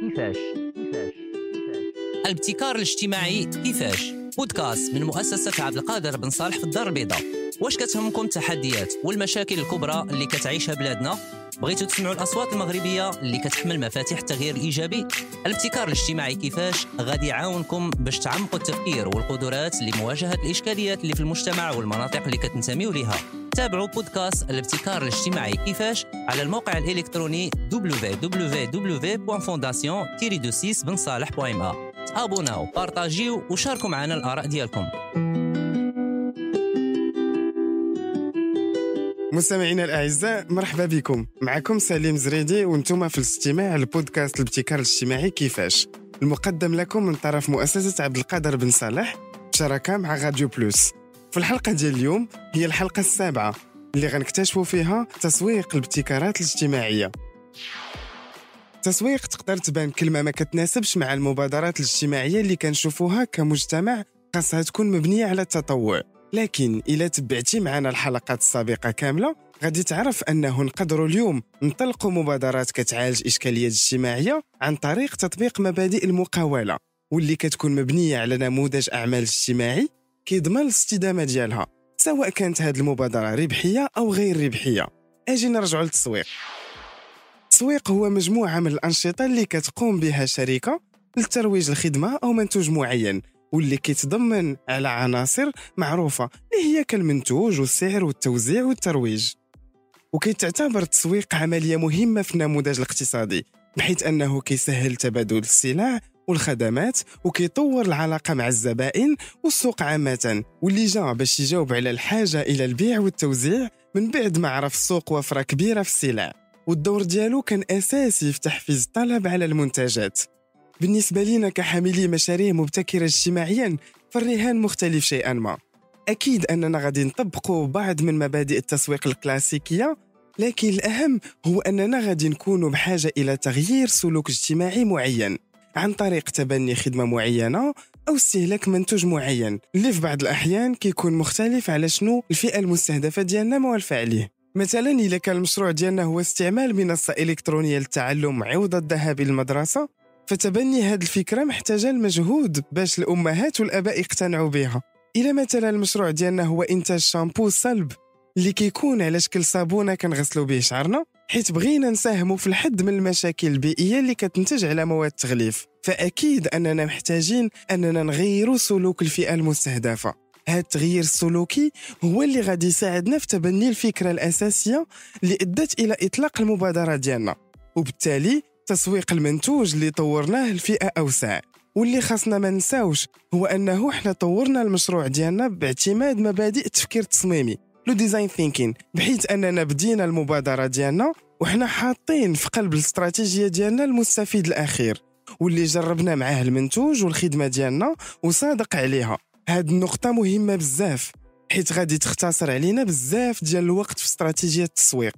كيفاش؟ كيفاش الابتكار الاجتماعي كيفاش؟ بودكاست من مؤسسة عبد القادر بن صالح في الدار البيضاء. واش كتهمكم التحديات والمشاكل الكبرى اللي كتعيشها بلادنا؟ بغيتوا تسمعوا الأصوات المغربية اللي كتحمل مفاتيح التغيير الايجابي الابتكار الاجتماعي كيفاش؟ غادي يعاونكم باش تعمقوا التفكير والقدرات لمواجهة الإشكاليات اللي في المجتمع والمناطق اللي كتنتميوا ليها. تابعوا بودكاست الابتكار الاجتماعي كيفاش على الموقع الالكتروني www.fondation-26 تابوناو وشاركوا معنا الاراء ديالكم مستمعينا الاعزاء مرحبا بكم معكم سليم زريدي وأنتم في الاستماع لبودكاست الابتكار الاجتماعي كيفاش المقدم لكم من طرف مؤسسه عبد القادر بن صالح بشراكه مع راديو بلوس في الحلقة ديال اليوم هي الحلقة السابعة اللي غنكتشفوا فيها تسويق الابتكارات الاجتماعية. التسويق تقدر تبان كلمة ما كتناسبش مع المبادرات الاجتماعية اللي كنشوفوها كمجتمع خاصها تكون مبنية على التطوع. لكن إلا تبعتي معنا الحلقات السابقة كاملة غادي تعرف أنه نقدروا اليوم نطلقوا مبادرات كتعالج إشكاليات اجتماعية عن طريق تطبيق مبادئ المقاولة واللي كتكون مبنية على نموذج أعمال اجتماعي كيضمن الاستدامة ديالها سواء كانت هذه المبادرة ربحية أو غير ربحية. أجي نرجعوا للتسويق. التسويق هو مجموعة من الأنشطة اللي كتقوم بها شركة لترويج الخدمة أو منتوج معين واللي كيتضمن على عناصر معروفة اللي هي كالمنتوج والسعر والتوزيع والترويج. وكيتعتبر التسويق عملية مهمة في النموذج الاقتصادي بحيث أنه كيسهل تبادل السلع والخدمات وكيطور العلاقة مع الزبائن والسوق عامة. واللي جا باش يجاوب على الحاجة إلى البيع والتوزيع من بعد ما عرف السوق وفرة كبيرة في السلع. والدور ديالو كان أساسي في تحفيز الطلب على المنتجات. بالنسبة لنا كحاملي مشاريع مبتكرة اجتماعيا فالرهان مختلف شيئا ما. أكيد أننا غادي نطبقوا بعض من مبادئ التسويق الكلاسيكية لكن الأهم هو أننا غادي نكون بحاجة إلى تغيير سلوك اجتماعي معين. عن طريق تبني خدمة معينة أو استهلاك منتوج معين اللي في بعض الأحيان كيكون مختلف على شنو الفئة المستهدفة ديالنا موالفة عليه مثلا إذا كان المشروع ديالنا هو استعمال منصة إلكترونية للتعلم عوض الذهاب إلى المدرسة فتبني هذه الفكرة محتاجة المجهود باش الأمهات والآباء يقتنعوا بها. إلى مثلا المشروع ديالنا هو إنتاج شامبو صلب اللي كيكون على شكل صابونة كنغسلوا به شعرنا. حيت بغينا نساهموا في الحد من المشاكل البيئية اللي كتنتج على مواد التغليف. فأكيد أننا محتاجين أننا نغيروا سلوك الفئة المستهدفة. هذا التغيير السلوكي هو اللي غادي يساعدنا في تبني الفكرة الأساسية اللي أدت إلى إطلاق المبادرة ديالنا. وبالتالي تسويق المنتوج اللي طورناه لفئة أوسع. واللي خاصنا ما نساوش هو أنه إحنا طورنا المشروع ديالنا باعتماد مبادئ التفكير التصميمي. لو ديزاين ثينكين بحيث أننا بدينا المبادرة ديالنا وحنا حاطين في قلب الاستراتيجية ديالنا المستفيد الأخير واللي جربنا معاه المنتوج والخدمة ديالنا وصادق عليها. هاد النقطة مهمة بزاف حيت غادي تختصر علينا بزاف ديال الوقت في استراتيجية التسويق.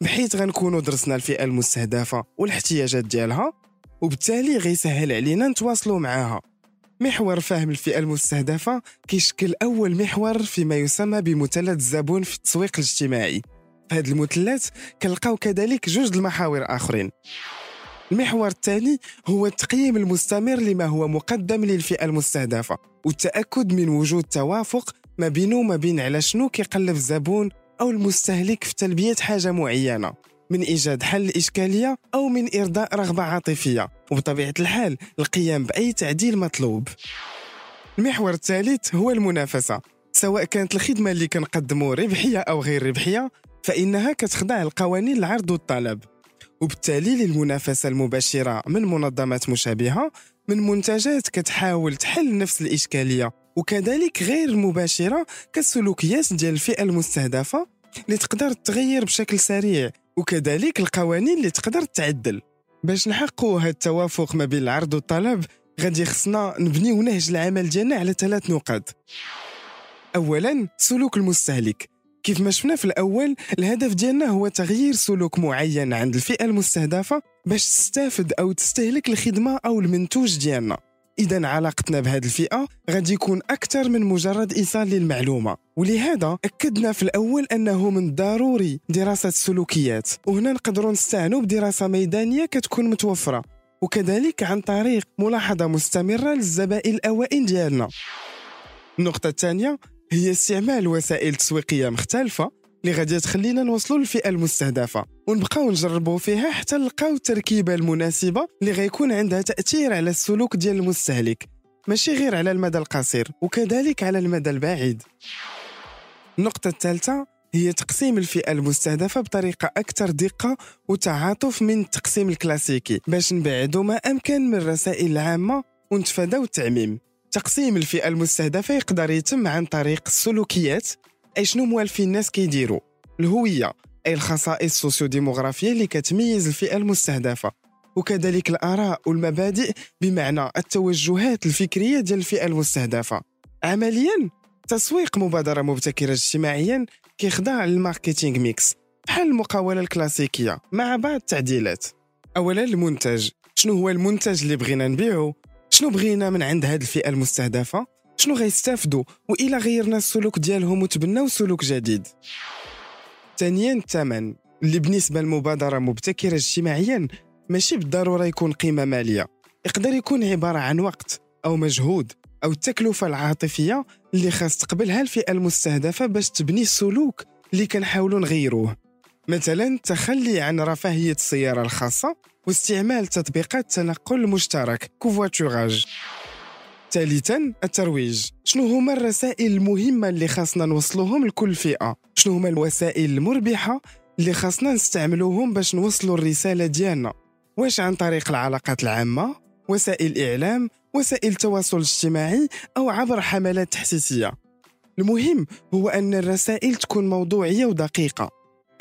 بحيث غنكونوا درسنا الفئة المستهدفة والاحتياجات ديالها وبالتالي غيسهل علينا نتواصلوا معاها. محور فهم الفئة المستهدفة كيشكل أول محور فيما يسمى بمثلث الزبون في التسويق الاجتماعي. في هذا المثلث كنلقاو كذلك جوج المحاور آخرين. المحور الثاني هو التقييم المستمر لما هو مقدم للفئة المستهدفة والتأكد من وجود توافق ما بينه وما بين على شنو كيقلب الزبون أو المستهلك في تلبية حاجة معينة. من إيجاد حل الإشكالية أو من إرضاء رغبة عاطفية. وبطبيعة الحال القيام بأي تعديل مطلوب. المحور الثالث هو المنافسة. سواء كانت الخدمة اللي كنقدموا ربحية أو غير ربحية فإنها كتخضع لقوانين العرض والطلب. وبالتالي للمنافسة المباشرة من منظمات مشابهة من منتجات كتحاول تحل نفس الإشكالية. وكذلك غير المباشرة كالسلوكيات ديال الفئة المستهدفة اللي تقدر تغير بشكل سريع وكذلك القوانين اللي تقدر تعدل. باش نحققوا هذا التوافق ما بين العرض والطلب غادي خصنا نبنيو نهج العمل ديالنا على ثلاث نقاط. اولا سلوك المستهلك. كيف ما شفنا في الأول الهدف ديالنا هو تغيير سلوك معين عند الفئة المستهدفة باش تستافد أو تستهلك الخدمة أو المنتوج ديالنا. اذا علاقتنا بهذه الفئة غادي يكون أكثر من مجرد إيصال للمعلومة. ولهذا أكدنا في الأول أنه من الضروري دراسة السلوكيات. وهنا نقدروا نستعنوا بدراسة ميدانية كتكون متوفرة. وكذلك عن طريق ملاحظة مستمرة للزبائن الأوائل ديالنا. النقطة الثانية هي استعمال وسائل تسويقية مختلفة اللي غادي تخلينا نوصلوا للفئة المستهدفة. ونبقاو نجربوا فيها حتى نلقاو التركيبة المناسبة اللي غيكون عندها تأثير على السلوك ديال المستهلك. ماشي غير على المدى القصير وكذلك على المدى البعيد. النقطة الثالثة هي تقسيم الفئة المستهدفة بطريقة أكثر دقة وتعاطف من التقسيم الكلاسيكي باش نبعدوا ما أمكن من الرسائل العامة ونتفاداو التعميم. تقسيم الفئة المستهدفة يقدر يتم عن طريق السلوكيات اي شنو موالفين الناس كيديروا؟ الهوية أي الخصائص السوسيو ديموغرافيه اللي كتميز الفئة المستهدفة. وكذلك الآراء والمبادئ بمعنى التوجهات الفكرية ديال الفئة المستهدفة. عمليا تسويق مبادرة مبتكرة اجتماعيا كيخضع لل marketing mix بحال المقاولة الكلاسيكية مع بعض التعديلات. اولا المنتج شنو هو المنتج اللي بغينا نبيعه شنو بغينا من عند هذه الفئة المستهدفة؟ شنو غيستافدوا؟ وإلا غيرنا السلوك ديالهم وتبناو سلوك جديد. ثانيا الثمن اللي بالنسبة للمبادرة مبتكرة اجتماعيا ماشي بالضرورة يكون قيمة مالية. يقدر يكون عبارة عن وقت أو مجهود أو التكلفة العاطفية اللي خاص تقبلها الفئة المستهدفة باش تبني السلوك اللي كنحاولوا نغيروه. مثلا التخلي عن رفاهية السيارة الخاصة واستعمال تطبيقات التنقل المشترك كوفواتوراج. ثالثا الترويج. شنو هما الرسائل المهمة اللي خاصنا نوصلوهم لكل فئة؟ شنو هما الوسائل المربحة اللي خاصنا نستعملوهم باش نوصلوا الرسالة ديالنا؟ واش عن طريق العلاقات العامة وسائل الإعلام وسائل التواصل الاجتماعي أو عبر حملات تحسيسية؟ المهم هو أن الرسائل تكون موضوعية ودقيقة.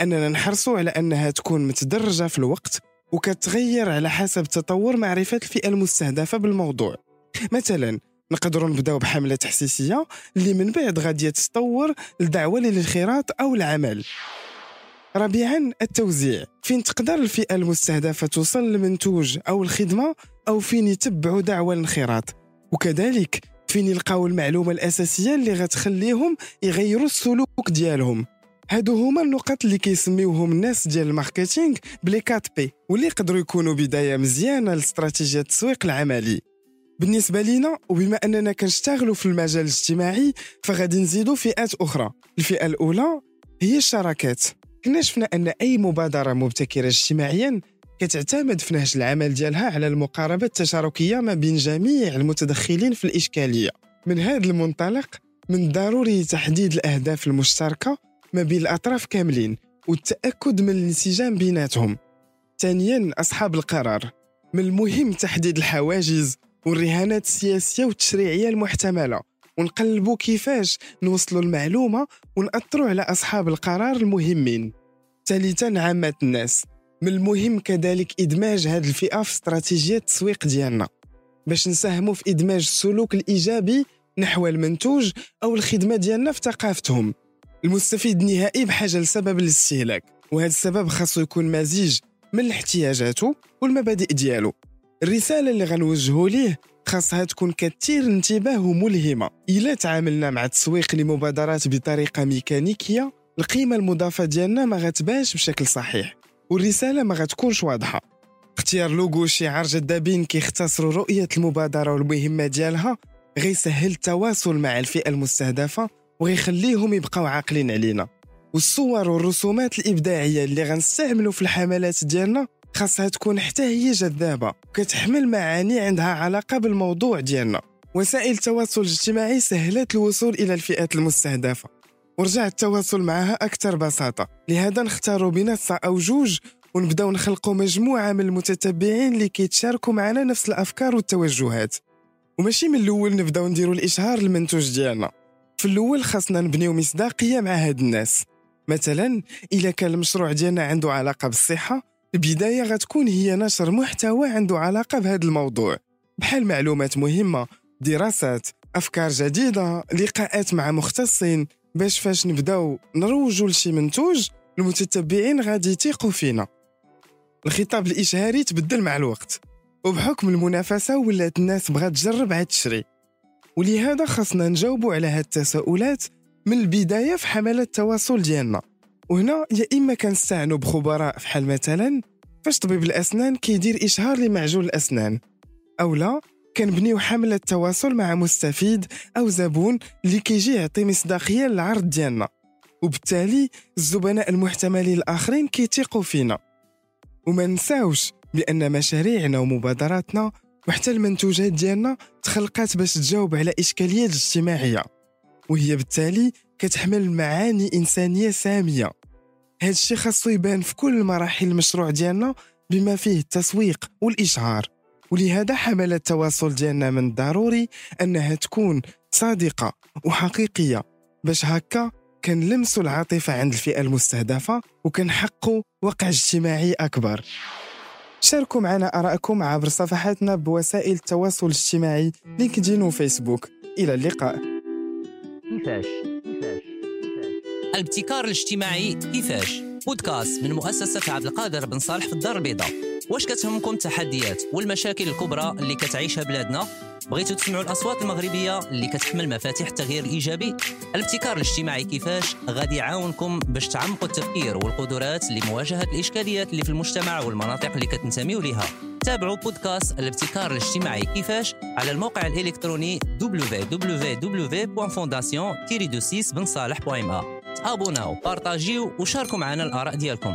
أننا نحرصوا على أنها تكون متدرجة في الوقت وكتغير على حسب تطور معرفة الفئة المستهدفة بالموضوع. مثلا نقدروا نبداو بحملة تحسيسية اللي من بعد غادي تتطور لدعوة للانخراط أو العمل. رابعا التوزيع. فين تقدر الفئة المستهدفة توصل للمنتوج أو الخدمة أو فين يتبعوا دعوة الانخراط؟ وكذلك فين يلقاو المعلومة الأساسية اللي غتخليهم يغيروا السلوك ديالهم؟ هادو هما النقط اللي كيسميوهم الناس ديال ال marketing ب les 4 P واللي يقدروا يكونوا بداية مزيانة لاستراتيجية التسويق العملي. بالنسبة لينا وبما أننا كنشتغلوا في المجال الاجتماعي فغادي نزيدوا فئات أخرى. الفئة الأولى هي الشراكات. كنا شفنا أن أي مبادرة مبتكرة اجتماعيا كتعتمد في نهج العمل ديالها على المقاربة التشاركية ما بين جميع المتدخلين في الإشكالية. من هذا المنطلق من الضروري تحديد الأهداف المشتركة ما بين الأطراف كاملين والتأكد من الانسجام بيناتهم. ثانيا أصحاب القرار. من المهم تحديد الحواجز والرهانات السياسية والتشريعية المحتملة. ونقلبوا كيفاش نوصلوا المعلومة ونأثروا على أصحاب القرار المهمين. ثالثا عامه الناس. من المهم كذلك إدماج هذه الفئة في استراتيجية التسويق ديالنا. باش نساهموا في إدماج السلوك الإيجابي نحو المنتوج أو الخدمة ديالنا في ثقافتهم. المستفيد النهائي بحاجة لسبب الاستهلاك. وهذا السبب خاصو يكون مزيج من احتياجاته والمبادئ ديالو. الرسالة اللي غنوجهوا ليه خاصها تكون كثير انتباه وملهمه إلا تعاملنا مع التسويق لمبادرات بطريقة ميكانيكية القيمة المضافة ديالنا ما غتبانش بشكل صحيح والرساله ما غتكونش واضحة. اختيار لوغو شعار جذابين كيختصروا رؤية المبادرة والمهمه ديالها غيسهل التواصل مع الفئة المستهدفة وغيخليهم يبقاو عاقلين علينا. والصور والرسومات الإبداعية اللي غنستعملوا في الحملات ديالنا خاصها تكون حتى هي جذابة. وكتحمل معاني عندها علاقة بالموضوع ديالنا. وسائل التواصل الاجتماعي سهلت الوصول إلى الفئات المستهدفة. ورجع التواصل معها أكثر بساطة. لهذا نختاروا منصة أو جوج ونبداو نخلقوا مجموعة من المتتبعين اللي كيتشاركوا معنا نفس الأفكار والتوجهات. وماشي من الأول نبداو نديروا الإشهار المنتوج ديالنا. في الأول خاصنا نبنيو مصداقية مع هاد الناس. مثلا إذا كان المشروع ديالنا عنده علاقة بالصحة البداية غتكون هي نشر محتوى عنده علاقة بهذا الموضوع. بحال معلومات مهمة دراسات أفكار جديدة لقاءات مع مختصين باش فاش نبداو نروجوا لشي منتوج المتتبعين غادي يثيقوا فينا. الخطاب الإشهاري تبدل مع الوقت وبحكم المنافسة ولات الناس بغات تجرب عاد تشري ولهذا خاصنا نجاوبوا على هاد التساؤلات من البداية في حملة التواصل ديالنا. وهنا يا إما كنستعنوا بخبراء فحال مثلا فاش طبيب الأسنان كيدير إشهار لمعجون الأسنان أو لا كنبنيو حملة تواصل مع مستفيد أو زبون اللي كيجي يعطي مصداقية للعرض ديالنا وبالتالي الزبناء المحتملين الآخرين كيتيقوا فينا. وما نساوش بأن مشاريعنا ومبادراتنا وحتى المنتوجات ديالنا تخلقات باش تجاوب على إشكاليات اجتماعية وهي بالتالي كتحمل معاني إنسانية سامية. هذا الشيء خاصو يبان في كل مراحل المشروع ديالنا بما فيه التسويق والإشعار. ولهذا حملة التواصل ديالنا من الضروري أنها تكون صادقة وحقيقية. باش هكا كنلمسوا العاطفة عند الفئة المستهدفة وكنحققوا وقع اجتماعي أكبر. شاركوا معنا آراءكم عبر صفحاتنا بوسائل التواصل الاجتماعي لينكدين وفيسبوك. إلى اللقاء. كيفاش؟ الابتكار الاجتماعي كيفاش؟ بودكاست من مؤسسة عبد القادر بن صالح في الدار البيضاء. واش كتهمكم التحديات والمشاكل الكبرى اللي كتعيشها بلادنا؟ بغيتوا تسمعوا الأصوات المغربية اللي كتحمل مفاتيح التغيير الايجابي الابتكار الاجتماعي كيفاش؟ غادي يعاونكم باش تعمقوا التفكير والقدرات لمواجهة الإشكاليات اللي في المجتمع والمناطق اللي كتنتميوا لها تابعوا بودكاست الابتكار الاجتماعي كيفاش؟ على الموقع الإلكتروني www.fondation-6 تابوناو بارطاجيو وشاركوا معنا الآراء ديالكم.